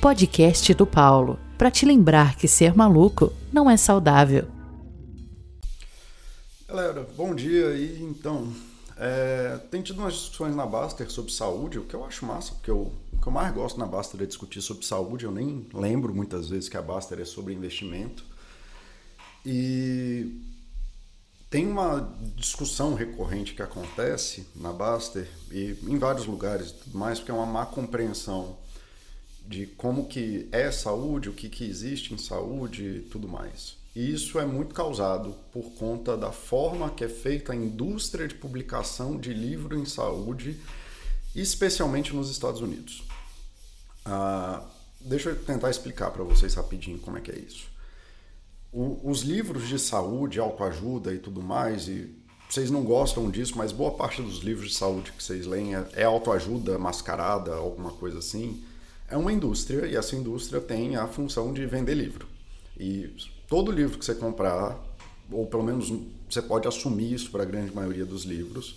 podcast do Paulo, para te lembrar que ser maluco não é saudável. Galera, bom dia e então. É, tem tido umas discussões na Baster sobre saúde, o que eu acho massa, porque eu, o que eu mais gosto na Baster é discutir sobre saúde. Eu nem lembro muitas vezes que a Baster é sobre investimento. E tem uma discussão recorrente que acontece na Baster e em vários lugares mais, porque é uma má compreensão de como que é saúde, o que, que existe em saúde e tudo mais. E isso é muito causado por conta da forma que é feita a indústria de publicação de livro em saúde, especialmente nos Estados Unidos. Ah, deixa eu tentar explicar para vocês rapidinho como é que é isso. O, os livros de saúde, autoajuda e tudo mais, e vocês não gostam disso, mas boa parte dos livros de saúde que vocês leem é, é autoajuda mascarada, alguma coisa assim. É uma indústria e essa indústria tem a função de vender livro. E todo livro que você comprar, ou pelo menos você pode assumir isso para a grande maioria dos livros,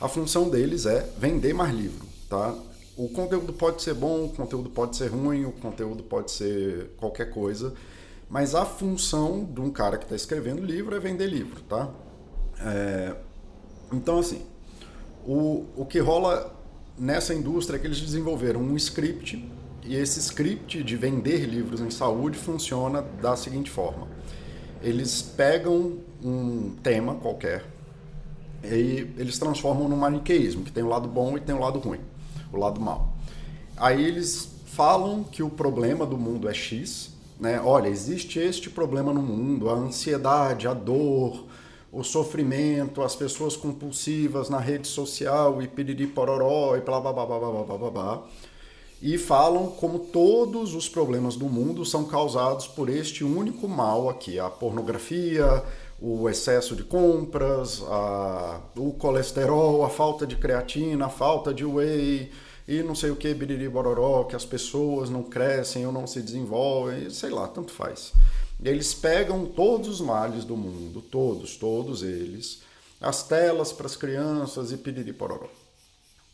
a função deles é vender mais livro, tá? O conteúdo pode ser bom, o conteúdo pode ser ruim, o conteúdo pode ser qualquer coisa, mas a função de um cara que está escrevendo livro é vender livro, tá? É, então, assim, o, o que rola nessa indústria é que eles desenvolveram um script e esse script de vender livros em saúde funciona da seguinte forma: eles pegam um tema qualquer e eles transformam num maniqueísmo, que tem o um lado bom e tem o um lado ruim, o lado mal. Aí eles falam que o problema do mundo é X, né? Olha, existe este problema no mundo, a ansiedade, a dor, o sofrimento, as pessoas compulsivas na rede social e piriri pororó e blá blá blá blá blá blá blá. blá e falam como todos os problemas do mundo são causados por este único mal aqui, a pornografia, o excesso de compras, a, o colesterol, a falta de creatina, a falta de whey, e não sei o que, biriri bororó, que as pessoas não crescem ou não se desenvolvem, sei lá, tanto faz. Eles pegam todos os males do mundo, todos, todos eles, as telas para as crianças e piriri pororó.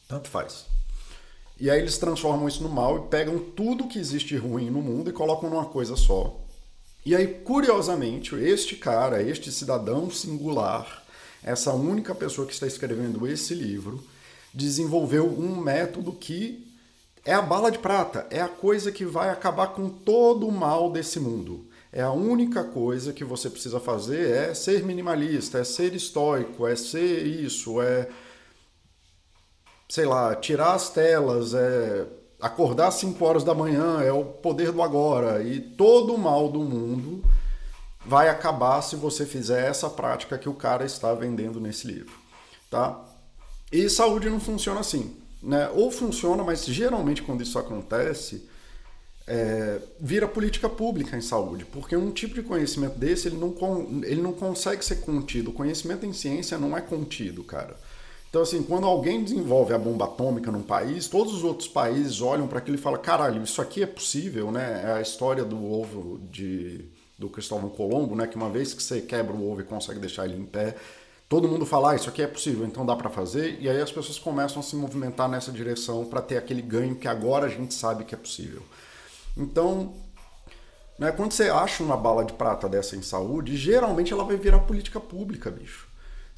Tanto faz. E aí eles transformam isso no mal e pegam tudo que existe ruim no mundo e colocam numa coisa só. E aí, curiosamente, este cara, este cidadão singular, essa única pessoa que está escrevendo esse livro, desenvolveu um método que é a bala de prata, é a coisa que vai acabar com todo o mal desse mundo. É a única coisa que você precisa fazer é ser minimalista, é ser estoico, é ser isso, é sei lá, tirar as telas, é acordar às 5 horas da manhã, é o poder do agora e todo o mal do mundo vai acabar se você fizer essa prática que o cara está vendendo nesse livro, tá? E saúde não funciona assim. Né? Ou funciona, mas geralmente quando isso acontece, é, vira política pública em saúde, porque um tipo de conhecimento desse ele não, ele não consegue ser contido. O conhecimento em ciência não é contido, cara. Então, assim, quando alguém desenvolve a bomba atômica num país, todos os outros países olham para aquilo e falam: caralho, isso aqui é possível, né? É a história do ovo de, do Cristóvão Colombo, né? Que uma vez que você quebra o ovo e consegue deixar ele em pé, todo mundo fala, ah, isso aqui é possível, então dá para fazer, e aí as pessoas começam a se movimentar nessa direção para ter aquele ganho que agora a gente sabe que é possível. Então, né, quando você acha uma bala de prata dessa em saúde, geralmente ela vai virar política pública, bicho.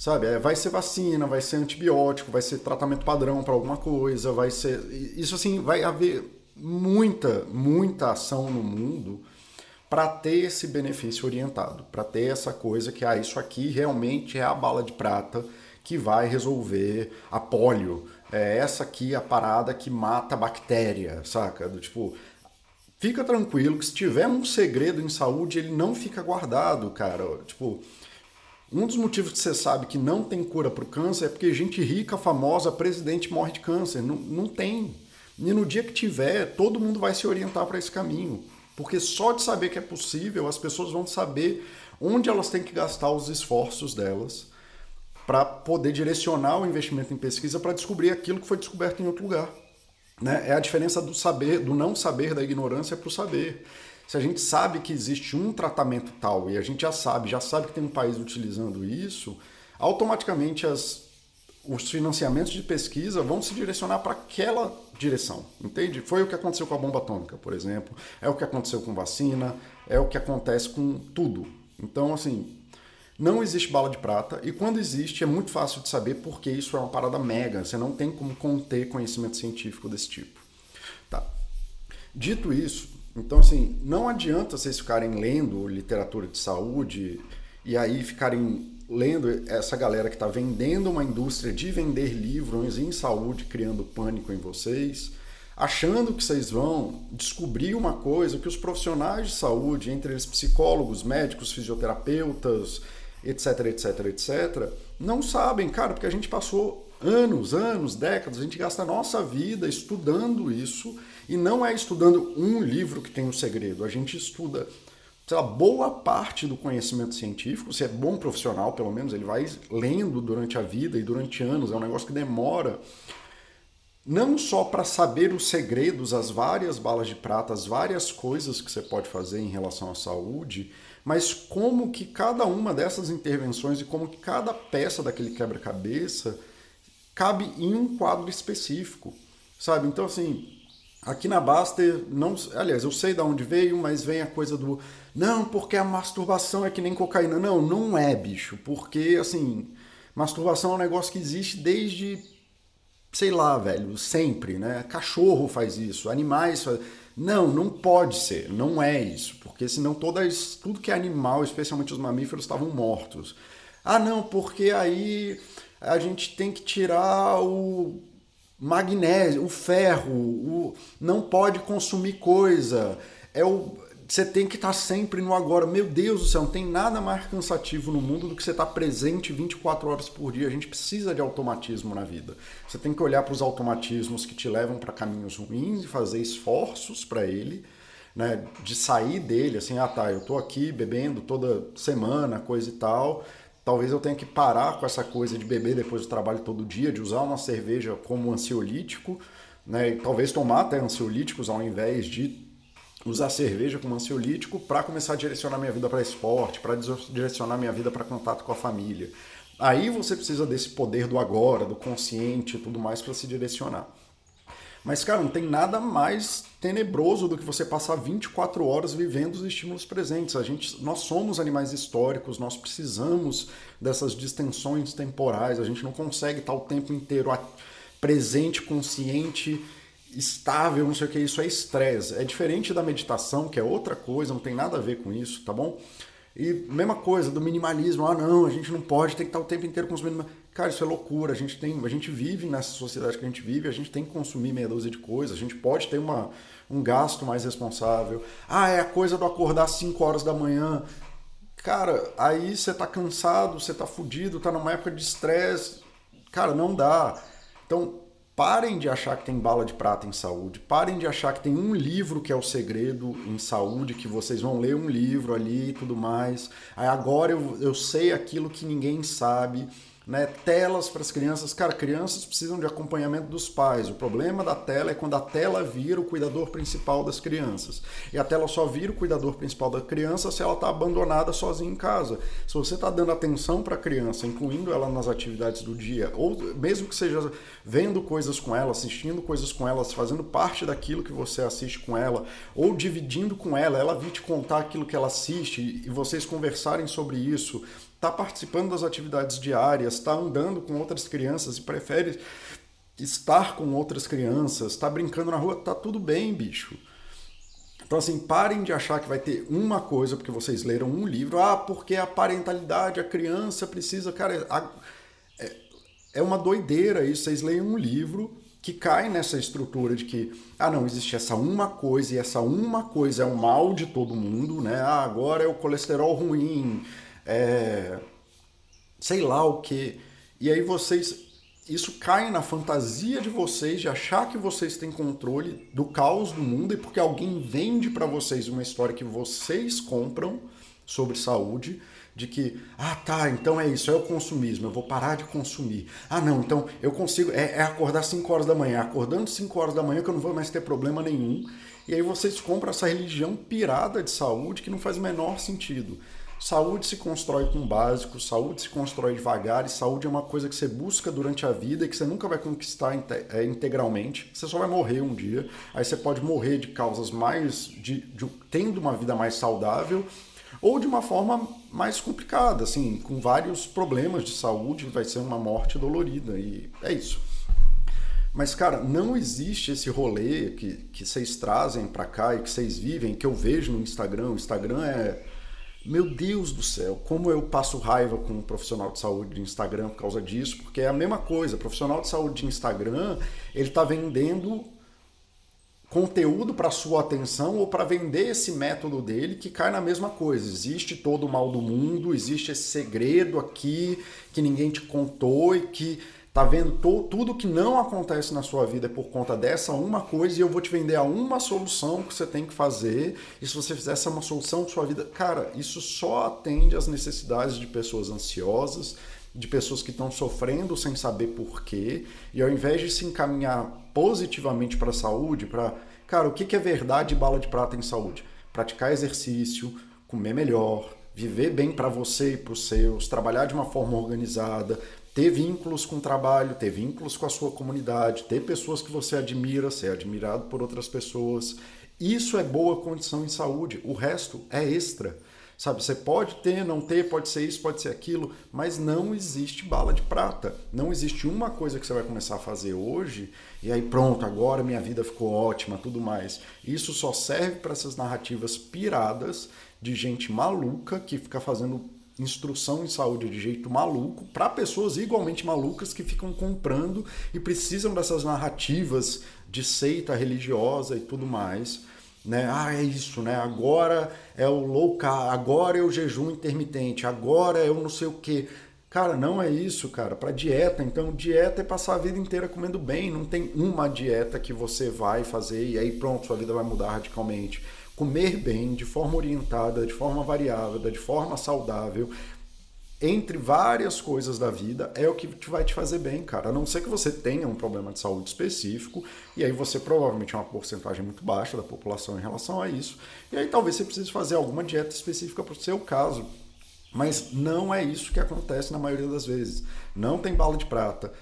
Sabe, é, vai ser vacina, vai ser antibiótico, vai ser tratamento padrão para alguma coisa, vai ser. Isso assim, vai haver muita, muita ação no mundo para ter esse benefício orientado, para ter essa coisa que ah, isso aqui realmente é a bala de prata que vai resolver a polio. É essa aqui a parada que mata a bactéria, saca? Do tipo, fica tranquilo que se tiver um segredo em saúde, ele não fica guardado, cara. Tipo, um dos motivos que você sabe que não tem cura para o câncer é porque gente rica, famosa, presidente morre de câncer. Não, não tem. E no dia que tiver, todo mundo vai se orientar para esse caminho. Porque só de saber que é possível, as pessoas vão saber onde elas têm que gastar os esforços delas para poder direcionar o investimento em pesquisa para descobrir aquilo que foi descoberto em outro lugar. Né? É a diferença do saber, do não saber da ignorância para o saber. Se a gente sabe que existe um tratamento tal e a gente já sabe, já sabe que tem um país utilizando isso, automaticamente as, os financiamentos de pesquisa vão se direcionar para aquela direção, entende? Foi o que aconteceu com a bomba atômica, por exemplo, é o que aconteceu com vacina, é o que acontece com tudo. Então, assim, não existe bala de prata e quando existe é muito fácil de saber porque isso é uma parada mega, você não tem como conter conhecimento científico desse tipo. Tá. Dito isso, então assim, não adianta vocês ficarem lendo literatura de saúde e aí ficarem lendo essa galera que está vendendo uma indústria de vender livros em saúde, criando pânico em vocês, achando que vocês vão descobrir uma coisa que os profissionais de saúde, entre eles psicólogos, médicos, fisioterapeutas, etc, etc, etc, não sabem, cara, porque a gente passou anos, anos, décadas, a gente gasta a nossa vida estudando isso e não é estudando um livro que tem um segredo, a gente estuda lá, boa parte do conhecimento científico, se é bom profissional, pelo menos, ele vai lendo durante a vida e durante anos, é um negócio que demora. Não só para saber os segredos, as várias balas de prata, as várias coisas que você pode fazer em relação à saúde, mas como que cada uma dessas intervenções e como que cada peça daquele quebra-cabeça cabe em um quadro específico, sabe? Então, assim, aqui na Baster, não, aliás, eu sei de onde veio, mas vem a coisa do não, porque a masturbação é que nem cocaína. Não, não é, bicho, porque, assim, masturbação é um negócio que existe desde, sei lá, velho, sempre, né? Cachorro faz isso, animais fazem não, não pode ser, não é isso, porque senão todas, tudo que é animal, especialmente os mamíferos, estavam mortos. Ah, não, porque aí a gente tem que tirar o magnésio, o ferro, o, não pode consumir coisa. É o, você tem que estar sempre no agora. Meu Deus do céu, não tem nada mais cansativo no mundo do que você estar presente 24 horas por dia. A gente precisa de automatismo na vida. Você tem que olhar para os automatismos que te levam para caminhos ruins e fazer esforços para ele, né? De sair dele, assim, ah tá, eu tô aqui bebendo toda semana, coisa e tal. Talvez eu tenha que parar com essa coisa de beber depois do trabalho todo dia, de usar uma cerveja como ansiolítico, né? E talvez tomar até ansiolíticos ao invés de usar cerveja como ansiolítico para começar a direcionar minha vida para esporte, para direcionar minha vida para contato com a família. Aí você precisa desse poder do agora, do consciente e tudo mais para se direcionar. Mas, cara, não tem nada mais tenebroso do que você passar 24 horas vivendo os estímulos presentes. A gente, nós somos animais históricos, nós precisamos dessas distensões temporais. A gente não consegue estar o tempo inteiro presente, consciente estável, não sei o que, isso é estresse. É diferente da meditação, que é outra coisa, não tem nada a ver com isso, tá bom? E mesma coisa do minimalismo, ah não, a gente não pode, tem que estar o tempo inteiro consumindo. Cara, isso é loucura, a gente tem, a gente vive nessa sociedade que a gente vive, a gente tem que consumir meia dúzia de coisas, a gente pode ter uma, um gasto mais responsável. Ah, é a coisa do acordar às 5 horas da manhã. Cara, aí você tá cansado, você tá fudido, tá numa época de estresse. Cara, não dá. Então, Parem de achar que tem bala de prata em saúde. Parem de achar que tem um livro que é o segredo em saúde, que vocês vão ler um livro ali e tudo mais. Aí agora eu, eu sei aquilo que ninguém sabe né, telas para as crianças. Cara, crianças precisam de acompanhamento dos pais. O problema da tela é quando a tela vira o cuidador principal das crianças. E a tela só vira o cuidador principal da criança se ela está abandonada sozinha em casa. Se você está dando atenção para a criança, incluindo ela nas atividades do dia, ou mesmo que seja vendo coisas com ela, assistindo coisas com ela, fazendo parte daquilo que você assiste com ela, ou dividindo com ela, ela vir te contar aquilo que ela assiste e vocês conversarem sobre isso, está participando das atividades diárias, está andando com outras crianças e prefere estar com outras crianças, está brincando na rua, tá tudo bem, bicho. Então, assim, parem de achar que vai ter uma coisa porque vocês leram um livro. Ah, porque a parentalidade, a criança precisa. Cara, é, é uma doideira isso. Vocês leem um livro que cai nessa estrutura de que, ah, não, existe essa uma coisa e essa uma coisa é o mal de todo mundo, né? Ah, agora é o colesterol ruim, é, sei lá o que. E aí vocês. Isso cai na fantasia de vocês de achar que vocês têm controle do caos do mundo e porque alguém vende para vocês uma história que vocês compram sobre saúde, de que, ah tá, então é isso, é o consumismo, eu vou parar de consumir. Ah não, então eu consigo, é, é acordar 5 horas da manhã, acordando 5 horas da manhã que eu não vou mais ter problema nenhum. E aí vocês compram essa religião pirada de saúde que não faz o menor sentido. Saúde se constrói com básico, saúde se constrói devagar, e saúde é uma coisa que você busca durante a vida e que você nunca vai conquistar é, integralmente. Você só vai morrer um dia. Aí você pode morrer de causas mais. de, de tendo uma vida mais saudável ou de uma forma mais complicada, assim, com vários problemas de saúde, vai ser uma morte dolorida. E é isso. Mas, cara, não existe esse rolê que, que vocês trazem para cá e que vocês vivem, que eu vejo no Instagram. O Instagram é meu Deus do céu, como eu passo raiva com um profissional de saúde de Instagram por causa disso, porque é a mesma coisa. Profissional de saúde de Instagram, ele está vendendo conteúdo para sua atenção ou para vender esse método dele que cai na mesma coisa. Existe todo o mal do mundo, existe esse segredo aqui que ninguém te contou e que tá vendo to, tudo que não acontece na sua vida é por conta dessa uma coisa e eu vou te vender a uma solução que você tem que fazer. E se você fizer essa uma solução de sua vida, cara, isso só atende às necessidades de pessoas ansiosas, de pessoas que estão sofrendo sem saber porquê, e ao invés de se encaminhar positivamente para a saúde, para, cara, o que é verdade bala de prata em saúde? Praticar exercício, comer melhor, viver bem para você e para os seus, trabalhar de uma forma organizada, ter vínculos com o trabalho, ter vínculos com a sua comunidade, ter pessoas que você admira, ser admirado por outras pessoas. Isso é boa condição em saúde. O resto é extra. Sabe, você pode ter, não ter, pode ser isso, pode ser aquilo, mas não existe bala de prata. Não existe uma coisa que você vai começar a fazer hoje e aí pronto, agora minha vida ficou ótima, tudo mais. Isso só serve para essas narrativas piradas de gente maluca que fica fazendo instrução em saúde de jeito maluco para pessoas igualmente malucas que ficam comprando e precisam dessas narrativas de seita religiosa e tudo mais. Né? Ah, é isso, né? Agora é o low carb, agora é o jejum intermitente, agora é o não sei o que. Cara, não é isso, cara. Para dieta, então dieta é passar a vida inteira comendo bem. Não tem uma dieta que você vai fazer e aí pronto, sua vida vai mudar radicalmente comer bem, de forma orientada, de forma variável, de forma saudável, entre várias coisas da vida, é o que vai te fazer bem, cara. A não ser que você tenha um problema de saúde específico, e aí você provavelmente é uma porcentagem muito baixa da população em relação a isso, e aí talvez você precise fazer alguma dieta específica para o seu caso. Mas não é isso que acontece na maioria das vezes. Não tem bala de prata.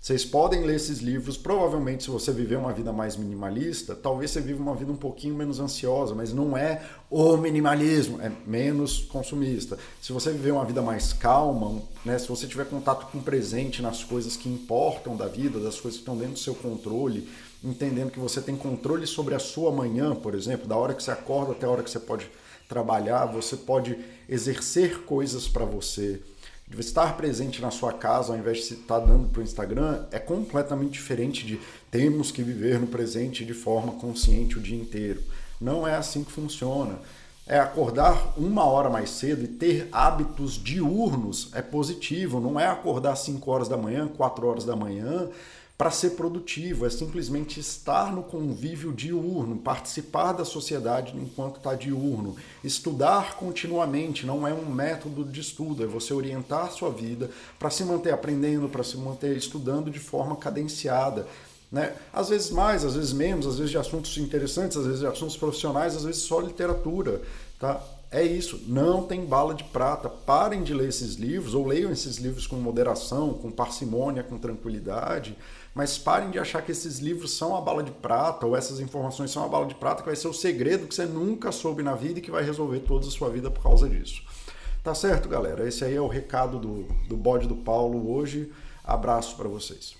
Vocês podem ler esses livros. Provavelmente, se você viver uma vida mais minimalista, talvez você viva uma vida um pouquinho menos ansiosa, mas não é o minimalismo, é menos consumista. Se você viver uma vida mais calma, né, se você tiver contato com o presente nas coisas que importam da vida, das coisas que estão dentro do seu controle, entendendo que você tem controle sobre a sua manhã, por exemplo, da hora que você acorda até a hora que você pode trabalhar, você pode exercer coisas para você de estar presente na sua casa ao invés de estar dando para o Instagram é completamente diferente de temos que viver no presente de forma consciente o dia inteiro. Não é assim que funciona. É acordar uma hora mais cedo e ter hábitos diurnos é positivo. Não é acordar 5 horas da manhã, 4 horas da manhã para ser produtivo, é simplesmente estar no convívio diurno, participar da sociedade enquanto está diurno, estudar continuamente, não é um método de estudo, é você orientar sua vida para se manter aprendendo, para se manter estudando de forma cadenciada. Né? Às vezes mais, às vezes menos, às vezes de assuntos interessantes, às vezes de assuntos profissionais, às vezes só literatura. Tá? É isso, não tem bala de prata. Parem de ler esses livros, ou leiam esses livros com moderação, com parcimônia, com tranquilidade mas parem de achar que esses livros são a bala de prata ou essas informações são a bala de prata que vai ser o segredo que você nunca soube na vida e que vai resolver toda a sua vida por causa disso. Tá certo, galera? Esse aí é o recado do, do bode do Paulo hoje. Abraço para vocês.